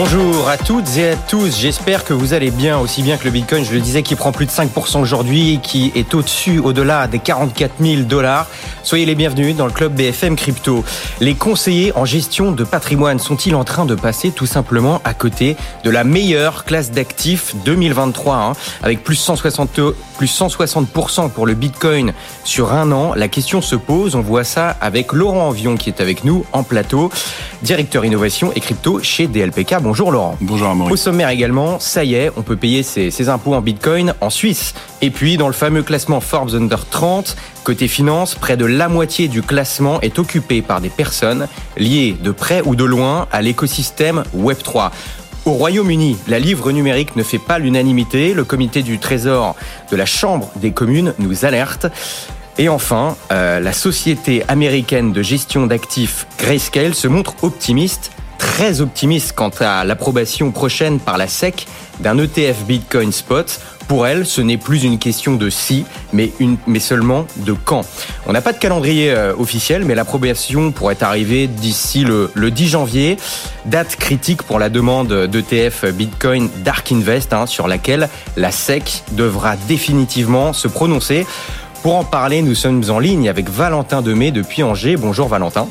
Bonjour à toutes et à tous, j'espère que vous allez bien, aussi bien que le Bitcoin, je le disais, qui prend plus de 5% aujourd'hui, qui est au-dessus, au-delà des 44 000 dollars. Soyez les bienvenus dans le club BFM Crypto. Les conseillers en gestion de patrimoine sont-ils en train de passer tout simplement à côté de la meilleure classe d'actifs 2023, hein, avec plus 160, plus 160% pour le Bitcoin sur un an? La question se pose, on voit ça avec Laurent Envion qui est avec nous en plateau, directeur innovation et crypto chez DLPK. Bonjour Laurent. Bonjour Amaury. Au sommaire également, ça y est, on peut payer ses, ses, impôts en Bitcoin en Suisse. Et puis, dans le fameux classement Forbes Under 30, côté finance, près de la moitié du classement est occupé par des personnes liées de près ou de loin à l'écosystème Web3. Au Royaume-Uni, la livre numérique ne fait pas l'unanimité. Le comité du Trésor de la Chambre des communes nous alerte. Et enfin, euh, la société américaine de gestion d'actifs Grayscale se montre optimiste très optimiste quant à l'approbation prochaine par la SEC d'un ETF Bitcoin Spot. Pour elle, ce n'est plus une question de si, mais, une, mais seulement de quand. On n'a pas de calendrier euh, officiel, mais l'approbation pourrait arriver d'ici le, le, 10 janvier, date critique pour la demande d'ETF Bitcoin Dark Invest, hein, sur laquelle la SEC devra définitivement se prononcer. Pour en parler, nous sommes en ligne avec Valentin Demey depuis Angers. Bonjour Valentin.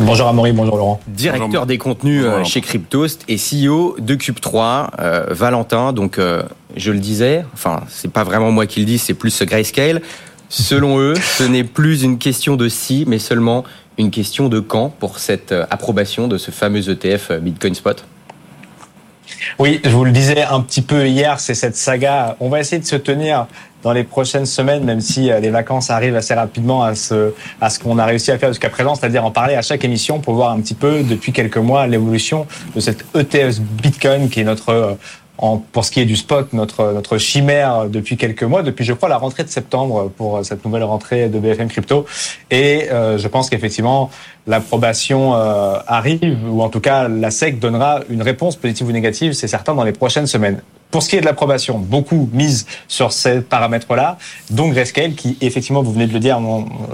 Bonjour Amaury, bonjour Laurent. Directeur bonjour. des contenus bonjour. chez Cryptost et CEO de Cube3, euh, Valentin. Donc, euh, je le disais, enfin, c'est pas vraiment moi qui le dis, c'est plus ce Grayscale. Selon eux, ce n'est plus une question de si, mais seulement une question de quand pour cette euh, approbation de ce fameux ETF Bitcoin Spot. Oui, je vous le disais un petit peu hier, c'est cette saga. On va essayer de se tenir dans les prochaines semaines, même si les vacances arrivent assez rapidement à ce, à ce qu'on a réussi à faire jusqu'à présent, c'est-à-dire en parler à chaque émission pour voir un petit peu depuis quelques mois l'évolution de cette ETF Bitcoin qui est notre en, pour ce qui est du spot, notre, notre chimère depuis quelques mois, depuis je crois la rentrée de septembre pour cette nouvelle rentrée de BFM Crypto. Et euh, je pense qu'effectivement l'approbation euh, arrive, ou en tout cas la SEC donnera une réponse positive ou négative, c'est certain, dans les prochaines semaines. Pour ce qui est de l'approbation, beaucoup mise sur ces paramètres-là, donc Grayscale, qui effectivement, vous venez de le dire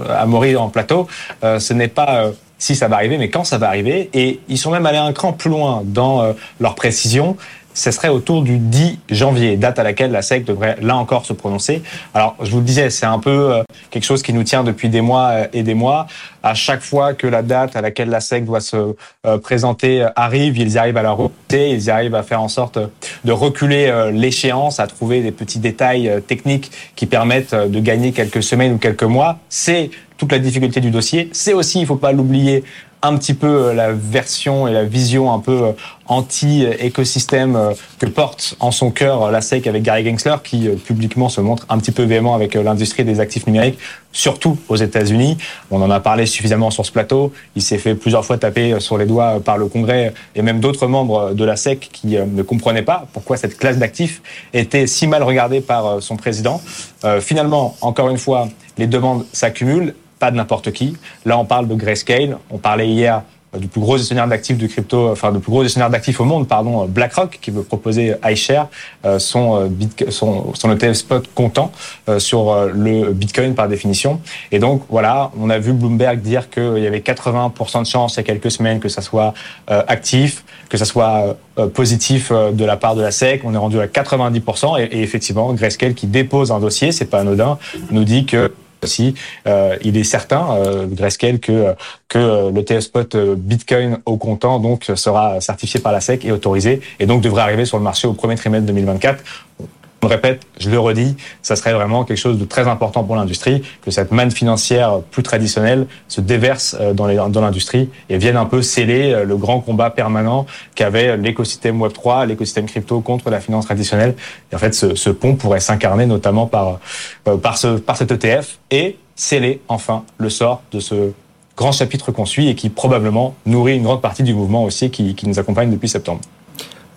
à Maury en plateau, euh, ce n'est pas euh, si ça va arriver, mais quand ça va arriver. Et ils sont même allés un cran plus loin dans euh, leur précision. Ce serait autour du 10 janvier, date à laquelle la SEC devrait là encore se prononcer. Alors, je vous le disais, c'est un peu quelque chose qui nous tient depuis des mois et des mois. À chaque fois que la date à laquelle la SEC doit se présenter arrive, ils arrivent à la repousser, ils arrivent à faire en sorte de reculer l'échéance, à trouver des petits détails techniques qui permettent de gagner quelques semaines ou quelques mois. C'est toute la difficulté du dossier. C'est aussi, il ne faut pas l'oublier, un petit peu la version et la vision un peu anti-écosystème que porte en son cœur la SEC avec Gary Gensler, qui publiquement se montre un petit peu véhément avec l'industrie des actifs numériques, surtout aux États-Unis. On en a parlé suffisamment sur ce plateau. Il s'est fait plusieurs fois taper sur les doigts par le Congrès et même d'autres membres de la SEC qui ne comprenaient pas pourquoi cette classe d'actifs était si mal regardée par son président. Euh, finalement, encore une fois, les demandes s'accumulent pas de n'importe qui. Là, on parle de Grayscale. On parlait hier du plus gros gestionnaire d'actifs du crypto, enfin du plus gros gestionnaire d'actifs au monde, pardon, BlackRock, qui veut proposer iShare euh, son, son, son ETF spot comptant euh, sur le Bitcoin par définition. Et donc voilà, on a vu Bloomberg dire qu'il y avait 80% de chances il y a quelques semaines que ça soit euh, actif, que ça soit positif de la part de la SEC. On est rendu à 90% et, et effectivement, Grayscale qui dépose un dossier, c'est pas anodin, nous dit que aussi, euh, il est certain, euh, que que le TF Spot Bitcoin au comptant donc sera certifié par la SEC et autorisé et donc devrait arriver sur le marché au premier trimestre 2024. On le répète, je le redis, ça serait vraiment quelque chose de très important pour l'industrie, que cette manne financière plus traditionnelle se déverse dans l'industrie et vienne un peu sceller le grand combat permanent qu'avait l'écosystème Web3, l'écosystème crypto contre la finance traditionnelle. Et en fait, ce, ce pont pourrait s'incarner notamment par, par, ce, par cet ETF et sceller enfin le sort de ce grand chapitre qu'on suit et qui probablement nourrit une grande partie du mouvement aussi qui, qui nous accompagne depuis septembre.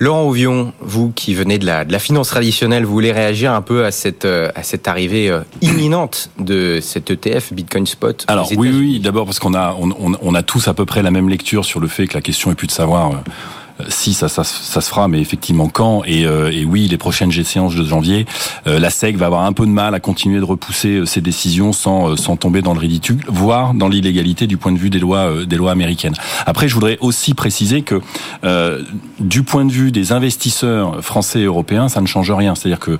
Laurent Ouvion, vous qui venez de la, de la finance traditionnelle, vous voulez réagir un peu à cette, à cette arrivée imminente de cet ETF Bitcoin Spot Alors oui, oui, d'abord parce qu'on a, on, on, a tous à peu près la même lecture sur le fait que la question est plus de savoir si ça, ça, ça, se fera, mais effectivement quand et, et oui, les prochaines séances de janvier, la SEC va avoir un peu de mal à continuer de repousser ses décisions sans, sans tomber dans le ridicule, voire dans l'illégalité du point de vue des lois des lois américaines. Après, je voudrais aussi préciser que du point de vue des investisseurs français et européens, ça ne change rien. C'est-à-dire que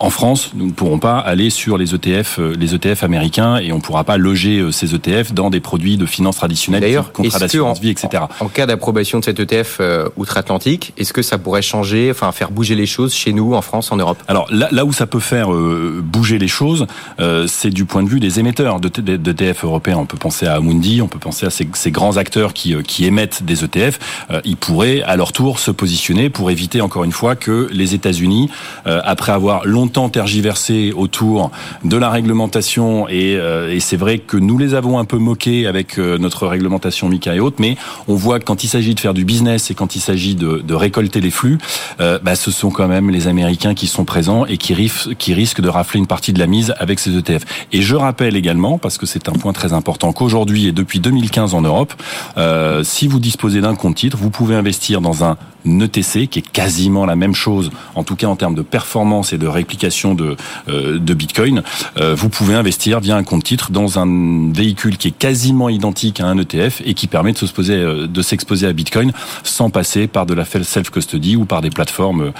en France, nous ne pourrons pas aller sur les ETF, les ETF américains et on ne pourra pas loger ces ETF dans des produits de finances traditionnelles, D'ailleurs, contrats d'assurance vie, etc. En, en cas d'approbation de cet ETF euh, outre-Atlantique, est-ce que ça pourrait changer, enfin faire bouger les choses chez nous, en France, en Europe? Alors là, où ça peut faire euh, bouger les choses, euh, c'est du point de vue des émetteurs de, d'ETF européens. On peut penser à Amundi, on peut penser à ces, grands acteurs qui, qui émettent des ETF. ils pourraient à leur tour se positionner pour éviter encore une fois que les États-Unis, après avoir longtemps tergiversé autour de la réglementation et, et c'est vrai que nous les avons un peu moqués avec notre réglementation MICA et autres, mais on voit que quand il s'agit de faire du business et quand il s'agit de, récolter les flux, euh, bah, ce sont quand même les Américains qui sont présents et qui, risquent, de rafler une partie de la mise avec ces ETF. Et je rappelle également, parce que c'est un point très important, qu'aujourd'hui et depuis 2015 en Europe, euh, si vous disposez d'un compte titre, vous pouvez investir dans un ETC qui est quasiment la même chose, en tout cas en termes de performance et de réplication de, euh, de Bitcoin. Euh, vous pouvez investir via un compte titre dans un véhicule qui est quasiment identique à un ETF et qui permet de s'exposer euh, de s'exposer à Bitcoin sans passer par de la self-custody ou par des plateformes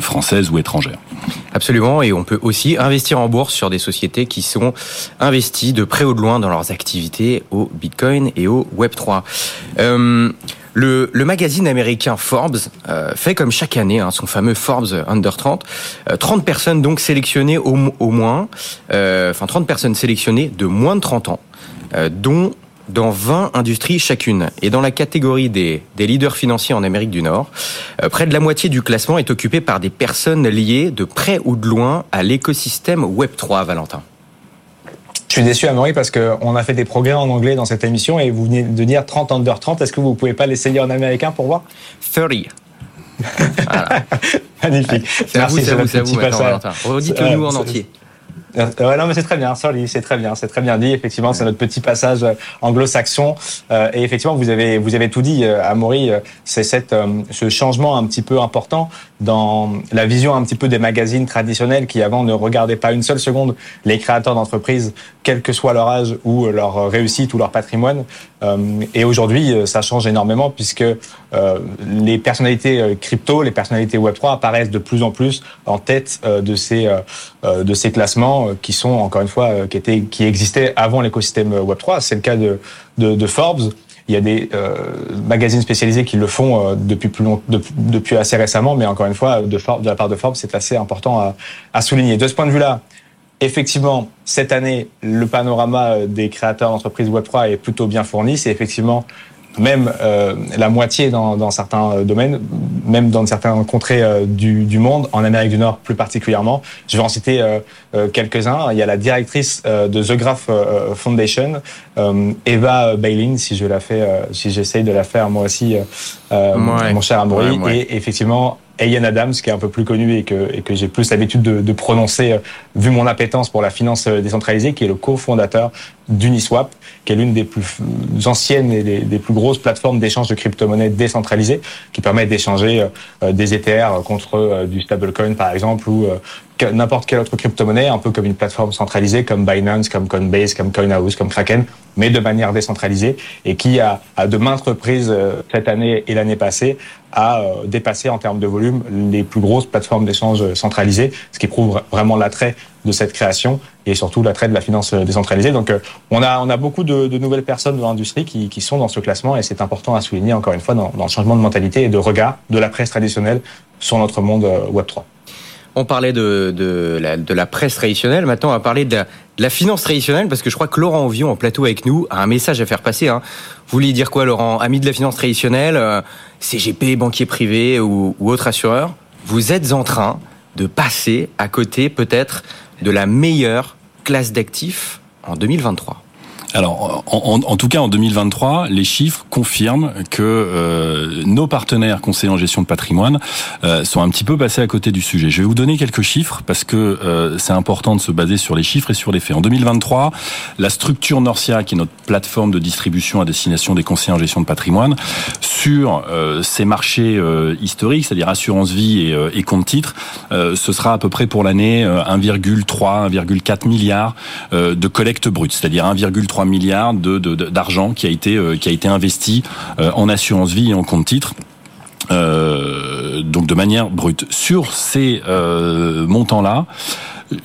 françaises ou étrangères. Absolument, et on peut aussi investir en bourse sur des sociétés qui sont investies de près ou de loin dans leurs activités au Bitcoin et au Web 3. Euh, le, magazine américain Forbes euh, fait comme chaque année hein, son fameux Forbes Under 30. 30 euh, personnes donc sélectionnées au, moins, euh, enfin 30 personnes sélectionnées de moins de 30 ans, dont dans 20 industries chacune. Et dans la catégorie des, des leaders financiers en Amérique du Nord, près de la moitié du classement est occupé par des personnes liées de près ou de loin à l'écosystème Web3, Valentin. Je suis déçu, Amaury, parce qu'on a fait des progrès en anglais dans cette émission et vous venez de dire 30 under 30. Est-ce que vous pouvez pas l'essayer en américain pour voir? 30. Magnifique. Merci, c'est vous, c'est vous, Redites-le-nous en entier. Euh, ouais, non, mais c'est très bien, sorry, c'est très bien, c'est très bien dit. Effectivement, c'est notre petit passage euh, anglo-saxon. Euh, et effectivement, vous avez, vous avez tout dit, Amaury. C'est cette, ce changement un petit peu important dans la vision un petit peu des magazines traditionnels qui avant ne regardaient pas une seule seconde les créateurs d'entreprises, quel que soit leur âge ou leur réussite ou leur patrimoine. Et aujourd'hui, ça change énormément puisque les personnalités crypto, les personnalités Web3 apparaissent de plus en plus en tête de ces, de ces classements euh, qui sont encore une fois euh, qui étaient qui existaient avant l'écosystème Web 3. C'est le cas de, de, de Forbes. Il y a des euh, magazines spécialisés qui le font depuis plus long, depuis assez récemment, mais encore une fois, de, de la part de Forbes, c'est assez important à, à souligner. De ce point de vue-là, effectivement, cette année, le panorama des créateurs d'entreprises Web3 est plutôt bien fourni. C'est effectivement même euh, la moitié dans, dans, certains euh, domaines, même dans certains contrées euh, du, du, monde, en Amérique du Nord plus particulièrement. Je vais en citer euh, quelques-uns. Il y a la directrice de The Graph Foundation, Eva Bailin, si je la fais, si j'essaye de la faire moi aussi, mon cher Amaury, et effectivement Ian Adams, qui est un peu plus connu et que, et que j'ai plus l'habitude de, de, prononcer, vu mon appétence pour la finance décentralisée, qui est le cofondateur d'Uniswap, qui est l'une des plus anciennes et des, plus grosses plateformes d'échange de crypto-monnaies décentralisées, qui permet d'échanger euh, des ETR contre euh, du stablecoin, par exemple, ou euh, n'importe quelle autre crypto-monnaie, un peu comme une plateforme centralisée comme Binance, comme Coinbase, comme CoinHouse, comme Kraken, mais de manière décentralisée et qui a, à de maintes reprises cette année et l'année passée a dépassé en termes de volume les plus grosses plateformes d'échange centralisées, ce qui prouve vraiment l'attrait de cette création et surtout l'attrait de la finance décentralisée. Donc on a, on a beaucoup de, de nouvelles personnes de l'industrie qui, qui, sont dans ce classement et c'est important à souligner encore une fois dans, dans, le changement de mentalité et de regard de la presse traditionnelle sur notre monde Web 3. On parlait de, de, la, de la presse traditionnelle, maintenant on va parler de la, finance traditionnelle, parce que je crois que Laurent Ovion, en plateau avec nous, a un message à faire passer. Hein. Vous vouliez dire quoi, Laurent? Ami de la finance traditionnelle, euh, CGP, banquier privé ou, ou autre assureur, vous êtes en train de passer à côté peut-être de la meilleure classe d'actifs en 2023 alors, en, tout cas, en 2023, les chiffres confirment que euh, nos partenaires conseillers en gestion de patrimoine euh, sont un petit peu passés à côté du sujet. Je vais vous donner quelques chiffres parce que euh, c'est important de se baser sur les chiffres et sur les faits. En 2023, la structure Norcia, qui est notre plateforme de distribution à destination des conseillers en gestion de patrimoine, sur ces marchés historiques, c'est-à-dire assurance vie et, et compte titres, ce sera à peu près pour l'année 1,3, 1,4 milliard de collecte brute, c'est-à-dire 1,3 milliards de, d'argent qui a été euh, qui a été investi euh, en assurance vie et en compte titre. Euh, donc de manière brute. Sur ces montants-là,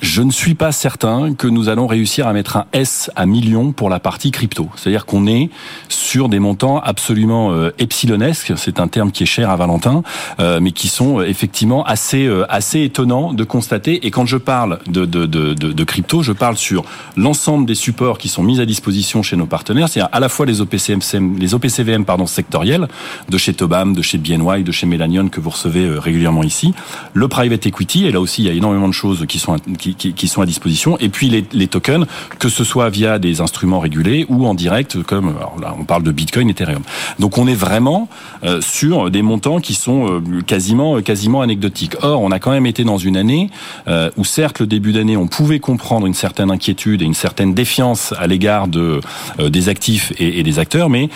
je ne suis pas certain que nous allons réussir à mettre un S à millions pour la partie crypto. C'est-à-dire qu'on est sur des montants absolument euh, epsilonesques, c'est un terme qui est cher à Valentin, euh, mais qui sont euh, effectivement assez euh, assez étonnants de constater. Et quand je parle de, de, de, de crypto, je parle sur l'ensemble des supports qui sont mis à disposition chez nos partenaires, c'est-à-dire à la fois les OPCVM, les OPCVM pardon sectoriels de chez Tobam, de chez BNY, de chez Melanion que vous recevez régulièrement ici, le private equity et là aussi il y a énormément de choses qui sont qui, sont à disposition. Et puis les, tokens, que ce soit via des instruments régulés ou en direct, comme on parle de Bitcoin, Ethereum. Donc on est vraiment euh, sur des montants qui sont euh, quasiment quasiment anecdotiques. Or, on a quand même été dans une année euh, où certes le début d'année, on pouvait comprendre une certaine inquiétude et une certaine défiance à l'égard de des actifs et, et, des acteurs, mais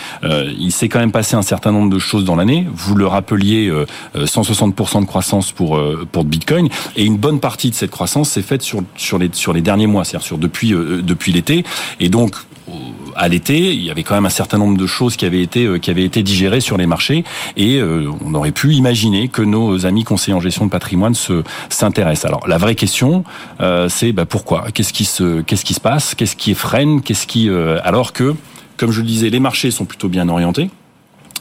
il s'est quand même passé un certain nombre de choses dans l'année. Vous le rappeliez, 160% de croissance pour pour Bitcoin et une bonne partie de cette croissance s'est faite sur, les, sur les derniers mois, c'est-à-dire depuis, euh, depuis l'été. Et donc, à l'été, il y avait quand même un certain nombre de choses qui avaient été euh, digérées sur les marchés et euh, on aurait pu imaginer que nos amis conseillers en gestion de patrimoine se s'intéressent. Alors la vraie question, c'est bah, pourquoi? Qu'est-ce qui se qu'est-ce qui se passe? Qu'est-ce qui freine? Qu'est-ce qui alors que comme je le disais, les marchés sont plutôt bien orientés.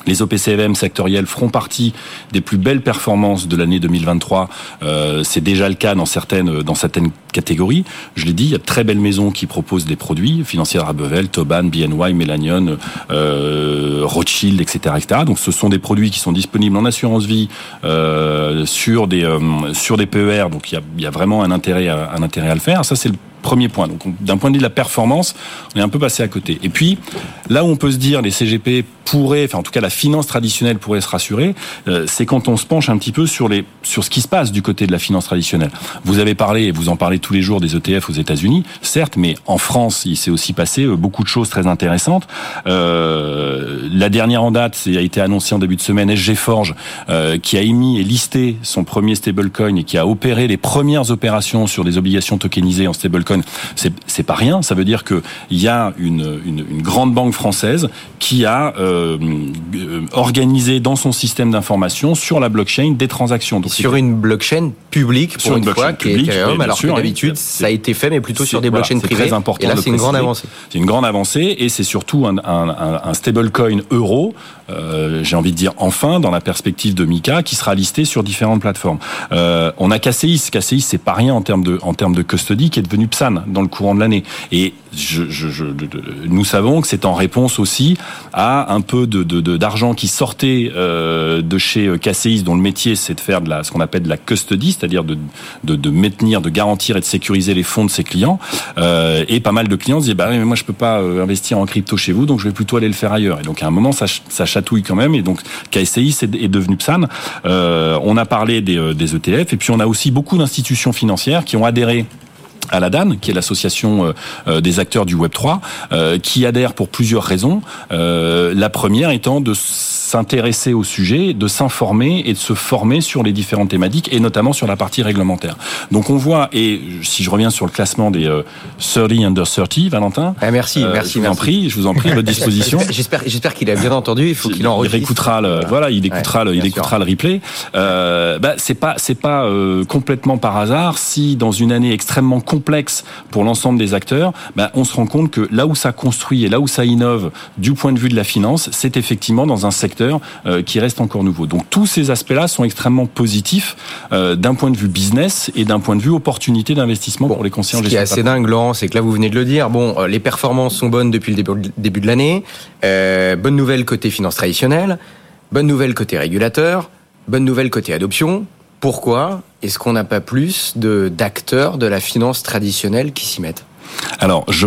Les OPCVM sectoriels feront partie des plus belles performances de l'année 2023. Euh, c'est déjà le cas dans certaines dans certaines catégories. Je l'ai dit, il y a de très belles maisons qui proposent des produits financiers à Bevel, Toban, BNY, Melanion, euh, Rothschild, etc., etc. Donc ce sont des produits qui sont disponibles en assurance vie euh, sur des euh, sur des PER. Donc il y a, il y a vraiment un intérêt à, un intérêt à le faire. Ça c'est le Premier point. Donc, d'un point de vue de la performance, on est un peu passé à côté. Et puis, là où on peut se dire les CGP pourraient, enfin en tout cas la finance traditionnelle pourrait se rassurer, euh, c'est quand on se penche un petit peu sur les sur ce qui se passe du côté de la finance traditionnelle. Vous avez parlé et vous en parlez tous les jours des ETF aux États-Unis, certes, mais en France, il s'est aussi passé euh, beaucoup de choses très intéressantes. Euh, la dernière en date, c'est a été annoncé en début de semaine, SG Forge, euh, qui a émis et listé son premier stablecoin et qui a opéré les premières opérations sur des obligations tokenisées en stablecoin c'est pas rien. Ça veut dire que il y a une, une, une, grande banque française qui a euh, organisé dans son système d'information sur la blockchain des transactions. Donc sur une blockchain publique pour sur une, fois, qui est Ethereum, alors que d'habitude ça a été fait, mais plutôt sur des blockchains privées. Très important et là, c'est une grande avancée. C'est une grande avancée et c'est surtout un, un, un stablecoin euro. Euh, J'ai envie de dire enfin dans la perspective de Mika qui sera listé sur différentes plateformes. Euh, on a KCIS. KCIS c'est pas rien en termes de en termes de custody qui est devenu dans le courant de l'année. Et je, je, je, nous savons que c'est en réponse aussi à un peu de d'argent qui sortait euh, de chez KCIS, dont le métier c'est de faire de la, ce qu'on appelle de la custody, c'est-à-dire de, de, de, maintenir, de garantir et de sécuriser les fonds de ses clients. Euh, et pas mal de clients disaient bah mais moi je peux pas euh, investir en crypto chez vous, donc je vais plutôt aller le faire ailleurs. Et donc à un moment ça, chatouille quand même. Et donc KCIS est, est devenu PSAN. Euh, on a parlé des, des ETF et puis on a aussi beaucoup d'institutions financières qui ont adhéré à la DAN, qui est l'association euh, euh, des acteurs du Web 3, euh, qui adhère pour plusieurs raisons. la première étant de s'intéresser au sujet, de s'informer et de se former sur les différentes thématiques et notamment sur la partie réglementaire. Donc on voit, et si je reviens sur le classement des 30 under 30, Valentin. Ah, merci, merci. Je vous en prie, je vous en prie, à votre disposition. j'espère, j'espère qu'il a bien entendu. Il faut qu'il en Il écoutera le, voilà, il écoutera le, il écoutera le replay. Euh, bah, c'est pas, c'est pas complètement par hasard si dans une année extrêmement complexe pour l'ensemble des acteurs, ben, on se rend compte que là où ça construit et là où ça innove du point de vue de la finance, c'est effectivement dans un secteur euh, qui reste encore nouveau. Donc tous ces aspects-là sont extrêmement positifs euh, d'un point de vue business et d'un point de vue opportunité d'investissement pour les conseillers. Ce qui est assez dingue, Laurent, c'est que là vous venez de le dire. Bon, euh, les performances sont bonnes depuis le début de l'année. bonne nouvelle côté finance traditionnelle. Bonne nouvelle côté régulateur. Bonne nouvelle côté adoption. Pourquoi est-ce qu'on n'a pas plus de d'acteurs de la finance traditionnelle qui s'y mettent? Alors, je,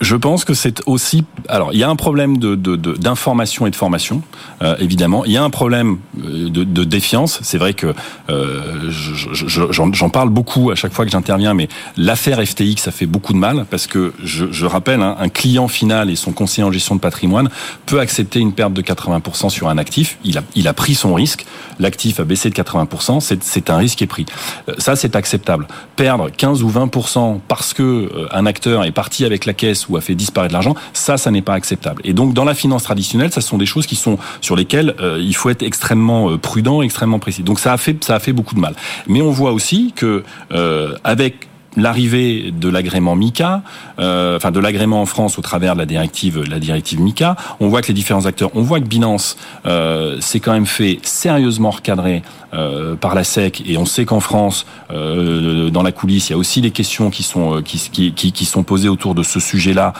je pense que c'est aussi... Alors, il y a un problème de, d'information et de formation, euh, évidemment. Il y a un problème euh, de, de défiance. C'est vrai que euh, j'en parle beaucoup à chaque fois que j'interviens, mais l'affaire FTX, ça fait beaucoup de mal parce que, je, je rappelle, hein, un client final et son conseiller en gestion de patrimoine peut accepter une perte de 80% sur un actif. Il a, il a pris son risque. L'actif a baissé de 80%. C'est un risque qui est pris. Ça, c'est acceptable. Perdre 15 ou 20% parce que un acteur est parti avec la caisse ou a fait disparaître l'argent, ça, ça n'est pas acceptable. Et donc, dans la finance traditionnelle, ça sont des choses qui sont sur lesquelles euh, il faut être extrêmement euh, prudent, extrêmement précis. Donc, ça a fait, ça a fait beaucoup de mal. Mais on voit aussi que euh, avec l'arrivée de l'agrément MICA, euh, enfin de l'agrément en France au travers de la directive, la directive MICA, on voit que les différents acteurs, on voit que Binance euh, quand même fait sérieusement recadrer euh, par la SEC et on sait qu'en France, euh, dans la coulisse, il y a aussi des questions qui sont euh, qui, qui, sont posées autour de ce sujet-là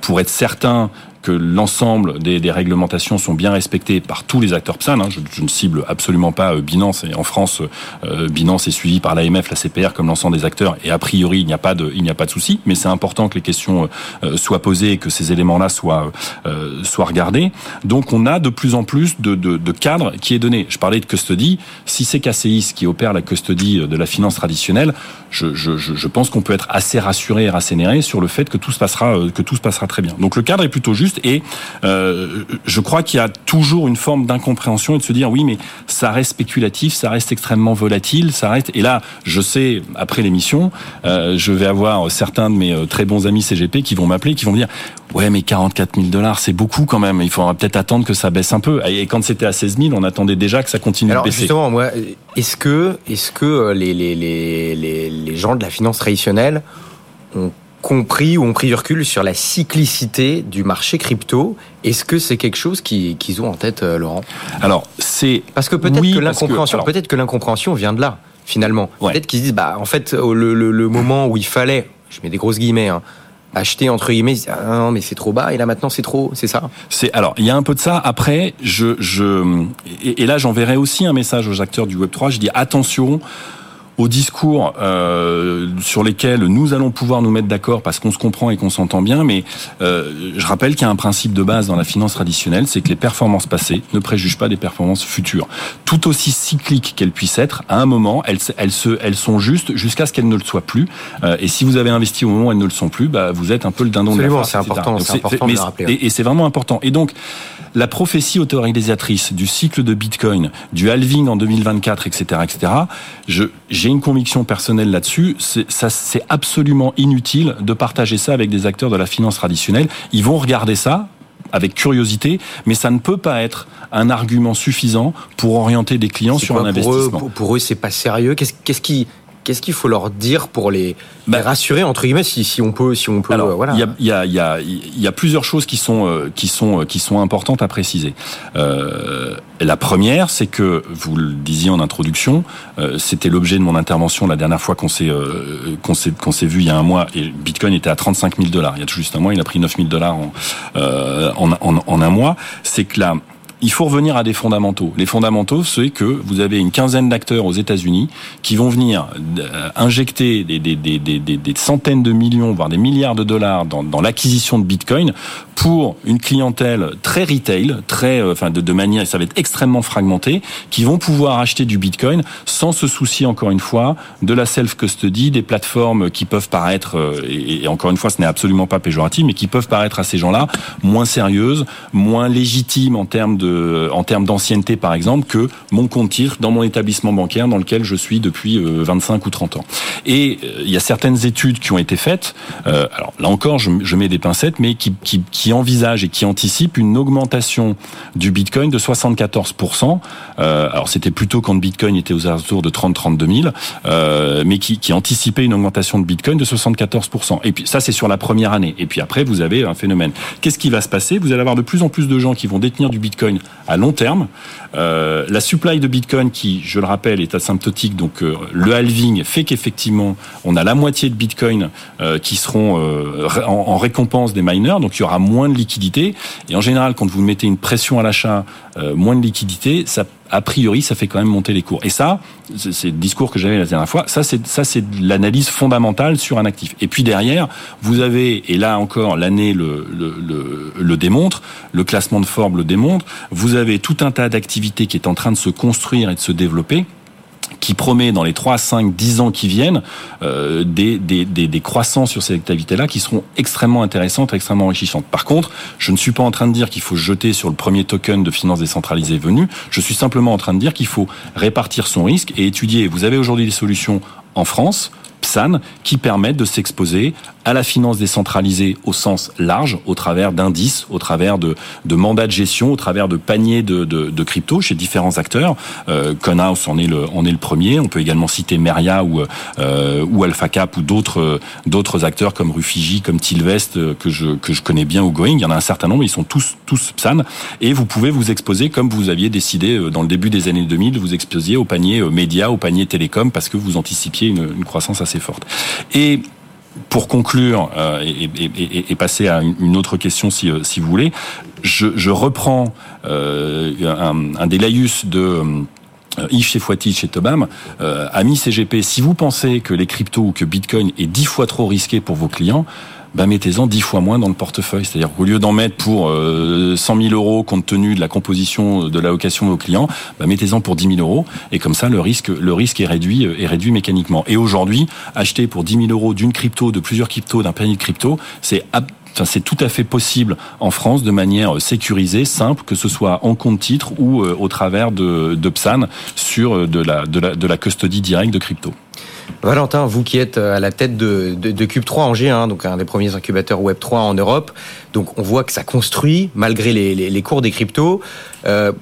pour être certain que l'ensemble des, des, réglementations sont bien respectées par tous les acteurs PSAN. Hein. Je, je, ne cible absolument pas euh, Binance. Et en France, euh, Binance est suivi par l'AMF, la CPR, comme l'ensemble des acteurs. Et a priori, il n'y a pas de, il n'y a pas de souci. Mais c'est important que les questions euh, soient posées et que ces éléments-là soient, euh, soient regardés. Donc, on a de plus en plus de, de, de cadres qui est donné. Je parlais de custody. Si c'est KCIS qui opère la custody de la finance traditionnelle, je, je, je pense qu'on peut être assez rassuré et rassénéré sur le fait que tout se passera, que tout se passera très bien. Donc, le cadre est plutôt juste et euh, je crois qu'il y a toujours une forme d'incompréhension et de se dire oui mais ça reste spéculatif, ça reste extrêmement volatile, ça reste et là je sais après l'émission euh, je vais avoir certains de mes euh, très bons amis CGP qui vont m'appeler qui vont me dire ouais mais 44 000 dollars c'est beaucoup quand même. Il faudra peut-être attendre que ça baisse un peu. Et quand c'était à 16 000 on attendait déjà que ça continue Alors, de baisser. Justement moi est-ce que est-ce que les, les, les, les, les gens de la finance traditionnelle ont compris ou ont pris du recul sur la cyclicité du marché crypto. Est-ce que c'est quelque chose qu'ils qui ont en tête, euh, Laurent? Alors, c'est parce que peut-être oui, que l'incompréhension, peut-être que l'incompréhension vient de là finalement. Ouais. Peut-être qu'ils se disent, bah en fait, le, le, le, moment où il fallait, je mets des grosses guillemets. Hein, acheter entre guillemets ah non mais c'est trop bas et là maintenant c'est trop c'est ça? C'est alors il y a un peu de ça après je je et, et là j'enverrai aussi un message aux acteurs du web 3 je dis attention aux discours euh, sur lesquels nous allons pouvoir nous mettre d'accord parce qu'on se comprend et qu'on s'entend bien, mais euh, je rappelle qu'il y a un principe de base dans la finance traditionnelle, c'est que les performances passées ne préjugent pas des performances futures. Tout aussi cycliques qu'elles puissent être, à un moment, elles, elles, se, elles sont justes jusqu'à ce qu'elles ne le soient plus. Euh, et si vous avez investi au moment où elles ne le sont plus, bah, vous êtes un peu le dindon Absolument, de la farce. C'est important, c'est important de le rappeler. Et, et c'est vraiment important. Et donc, la prophétie autoréalisatrice du cycle de Bitcoin, du halving en 2024, etc., etc., je, j'ai une conviction personnelle là-dessus. C'est, absolument inutile de partager ça avec des acteurs de la finance traditionnelle. Ils vont regarder ça avec curiosité, mais ça ne peut pas être un argument suffisant pour orienter des clients sur quoi, un pour investissement. Eux, pour, pour, eux, c'est pas sérieux. Qu'est-ce, qu'est-ce qui Qu'est-ce qu'il faut leur dire pour les, bah, les rassurer entre guillemets si, si on peut si on peut alors, euh, voilà. Il y a, y, a, y, a, plusieurs choses qui sont euh, qui sont qui sont importantes à préciser. Euh, la première, c'est que vous le disiez en introduction, euh, c'était l'objet de mon intervention la dernière fois qu'on s'est euh, qu'on s'est qu'on s'est vu il y a un mois et Bitcoin était à 35 000 dollars. Il y a tout juste un mois, il a pris 9 000 dollars en, en, en, en un mois. C'est que là il faut revenir à des fondamentaux. Les fondamentaux, c'est que vous avez une quinzaine d'acteurs aux États-Unis qui vont venir euh, injecter des, centaines de millions, voire des milliards de dollars dans, l'acquisition de Bitcoin pour une clientèle très retail, très, euh, enfin de, manière, ça va être extrêmement fragmenté, qui vont pouvoir acheter du Bitcoin sans se soucier encore une fois de la self-custody, des plateformes qui peuvent paraître, euh, et encore une fois, ce n'est absolument pas péjoratif, mais qui peuvent paraître à ces gens-là moins sérieuses, moins légitimes en termes de en termes d'ancienneté par exemple que mon compte titre dans mon établissement bancaire dans lequel je suis depuis 25 ou 30 ans. Et il y a certaines études qui ont été faites, euh, alors là encore je, mets des pincettes, mais qui, qui, envisagent et qui anticipent une augmentation du Bitcoin de 74%. Euh, alors c'était plutôt quand Bitcoin était aux alentours de 30-32 000, euh, mais qui, qui anticipait une augmentation de Bitcoin de 74%. Et puis ça c'est sur la première année. Et puis après vous avez un phénomène. Qu'est-ce qui va se passer? Vous allez avoir de plus en plus de gens qui vont détenir du Bitcoin à long terme. Euh, la supply de Bitcoin, qui, je le rappelle, est asymptotique, donc euh, le halving fait qu'effectivement, on a la moitié de Bitcoin euh, qui seront en, en, récompense des miners, donc il y aura moins de liquidité. Et en général, quand vous mettez une pression à l'achat, moins de liquidité, ça a priori, ça fait quand même monter les cours. Et ça, c'est le discours que j'avais la dernière fois. Ça, c'est ça, c'est l'analyse fondamentale sur un actif. Et puis derrière, vous avez, et là encore, l'année le, le, démontre, le classement de Forbes le démontre. Vous avez tout un tas d'activités qui est en train de se construire et de se développer qui promet dans les 3, 5, 10 ans qui viennent euh, des, des, des, croissances sur ces activités-là qui seront extrêmement intéressantes, extrêmement enrichissantes. Par contre, je ne suis pas en train de dire qu'il faut jeter sur le premier token de finances décentralisées venu. Je suis simplement en train de dire qu'il faut répartir son risque et étudier. Vous avez aujourd'hui des solutions en France, PSAN, qui permettent de s'exposer à la finance décentralisée au sens large, au travers d'indices, au travers de, de, mandats de gestion, au travers de paniers de, de, de crypto chez différents acteurs. Euh, Conhouse en est le en est le premier. On peut également citer Meria ou euh, ou AlphaCap ou d'autres d'autres acteurs comme Rufiji, comme Tilvest euh, que je que je connais bien ou Going. Il y en a un certain nombre. Ils sont tous tous PSAN et vous pouvez vous exposer comme vous aviez décidé euh, dans le début des années 2000 vous exposiez au panier euh, média, au panier télécom parce que vous anticipiez une, une croissance assez forte. Et pour conclure euh, et, passer à une autre question, si, euh, si vous voulez, je, reprends euh, un, un, des laïus de Yves Chefouati chez Tobam, euh, ami CGP, si vous pensez que les cryptos ou que Bitcoin est dix fois trop risqué pour vos clients, bah mettez-en dix fois moins dans le portefeuille. C'est-à-dire qu'au lieu d'en mettre pour euh, 100 000 euros compte tenu de la composition de l'allocation aux clients, bah mettez-en pour 10 000 euros et comme ça le risque le risque est réduit est réduit mécaniquement. Et aujourd'hui, acheter pour 10 000 euros d'une crypto, de plusieurs cryptos, d'un panier de crypto, c'est Enfin, c'est tout à fait possible en France de manière sécurisée, simple, que ce soit en compte titre ou euh, au travers de, de PSAN sur euh, de la, de la, de la custody directe de crypto. Valentin, vous qui êtes à la tête de, de, de Cube 3 Angers, hein, donc un des premiers incubateurs Web 3 en Europe, donc on voit que ça construit malgré les, cours des cryptos. Euh,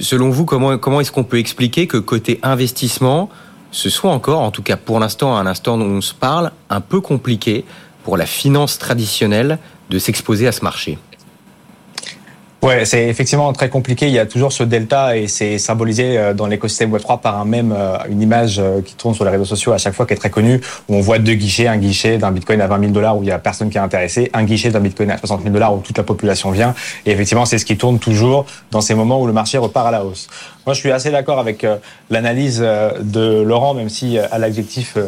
selon vous, comment, est-ce qu'on peut expliquer que côté investissement, ce soit encore, en tout cas pour l'instant, à l'instant dont on se parle, un peu compliqué pour la finance traditionnelle de s'exposer à ce marché? Ouais, c'est effectivement très compliqué. Il y a toujours ce delta et c'est symbolisé euh, dans l'écosystème Web3 par un même, euh, une image euh, qui tourne sur les réseaux sociaux à chaque fois qui est très connue, où on voit deux guichets, un guichet d'un Bitcoin à 20 000 dollars où il y a personne qui est intéressé, un guichet d'un Bitcoin à 60 000 dollars où toute la population vient. Et effectivement, c'est ce qui tourne toujours dans ces moments où le marché repart à la hausse. Moi, je suis assez d'accord avec l'analyse de Laurent, même si à l'adjectif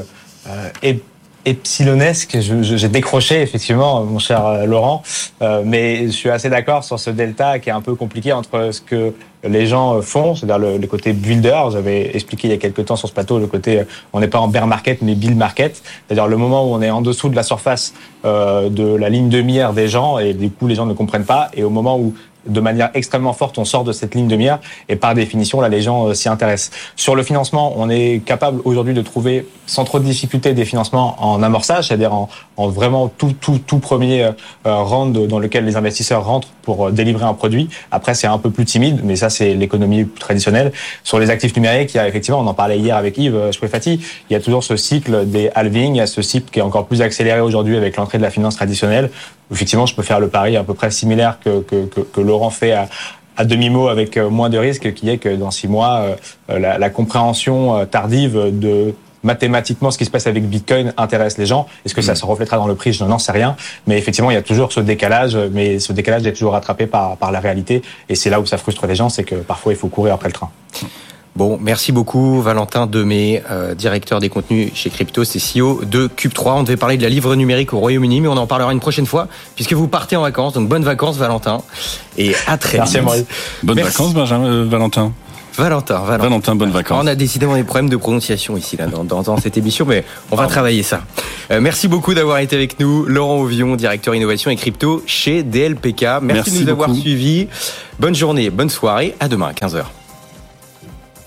est epsilonesque. J'ai décroché effectivement, mon cher euh, Laurent, euh, mais je suis assez d'accord sur ce delta qui est un peu compliqué entre ce que les gens euh, font, c'est-à-dire le, le, côté builder. J'avais expliqué il y a quelques temps sur ce plateau le côté on n'est pas en bear market mais build market, c'est-à-dire le moment où on est en dessous de la surface euh, de la ligne de mire des gens et du coup les gens ne comprennent pas, et au moment où de manière extrêmement forte, on sort de cette ligne de mire et par définition, là, les gens euh, s'y intéressent. Sur le financement, on est capable aujourd'hui de trouver sans trop de difficulté des financements en amorçage, c'est-à-dire en, en, vraiment tout, tout, tout premier euh, round dans lequel les investisseurs rentrent pour euh, délivrer un produit. Après, c'est un peu plus timide, mais ça, c'est l'économie traditionnelle. Sur les actifs numériques, il y a effectivement, on en parlait hier avec Yves Chouefati, il y a toujours ce cycle des halvings, il y a ce cycle qui est encore plus accéléré aujourd'hui avec l'entrée de la finance traditionnelle. Effectivement, je peux faire le pari à peu près similaire que, que, que, que Laurent fait à, à demi-mot avec euh, moins de risques, qui est que dans six mois, euh, la, la compréhension euh, tardive de mathématiquement ce qui se passe avec Bitcoin intéresse les gens. Est-ce que ça se reflètera dans le prix? Je n'en sais rien. Mais effectivement, il y a toujours ce décalage, mais ce décalage est toujours rattrapé par, par la réalité. Et c'est là où ça frustre les gens, c'est que parfois il faut courir après le train. Bon, merci beaucoup Valentin Demey, euh, directeur des contenus chez Crypto, c'est CEO de Cube3. On devait parler de la livre numérique au Royaume-Uni, mais on en parlera une prochaine fois, puisque vous partez en vacances. Donc bonnes vacances Valentin, et à très merci vite. Merci Bonnes merci. vacances Benjamin, euh, Valentin. Valentin, Valentin. Valentin, bonnes vacances. On a décidément des problèmes de prononciation ici là, dans, dans, dans cette émission, mais on va travailler ça. Euh, merci beaucoup d'avoir été avec nous, Laurent Ovion, directeur innovation et crypto chez DLPK. Merci, merci de nous beaucoup. avoir suivis. Bonne journée, bonne soirée, à demain à 15h.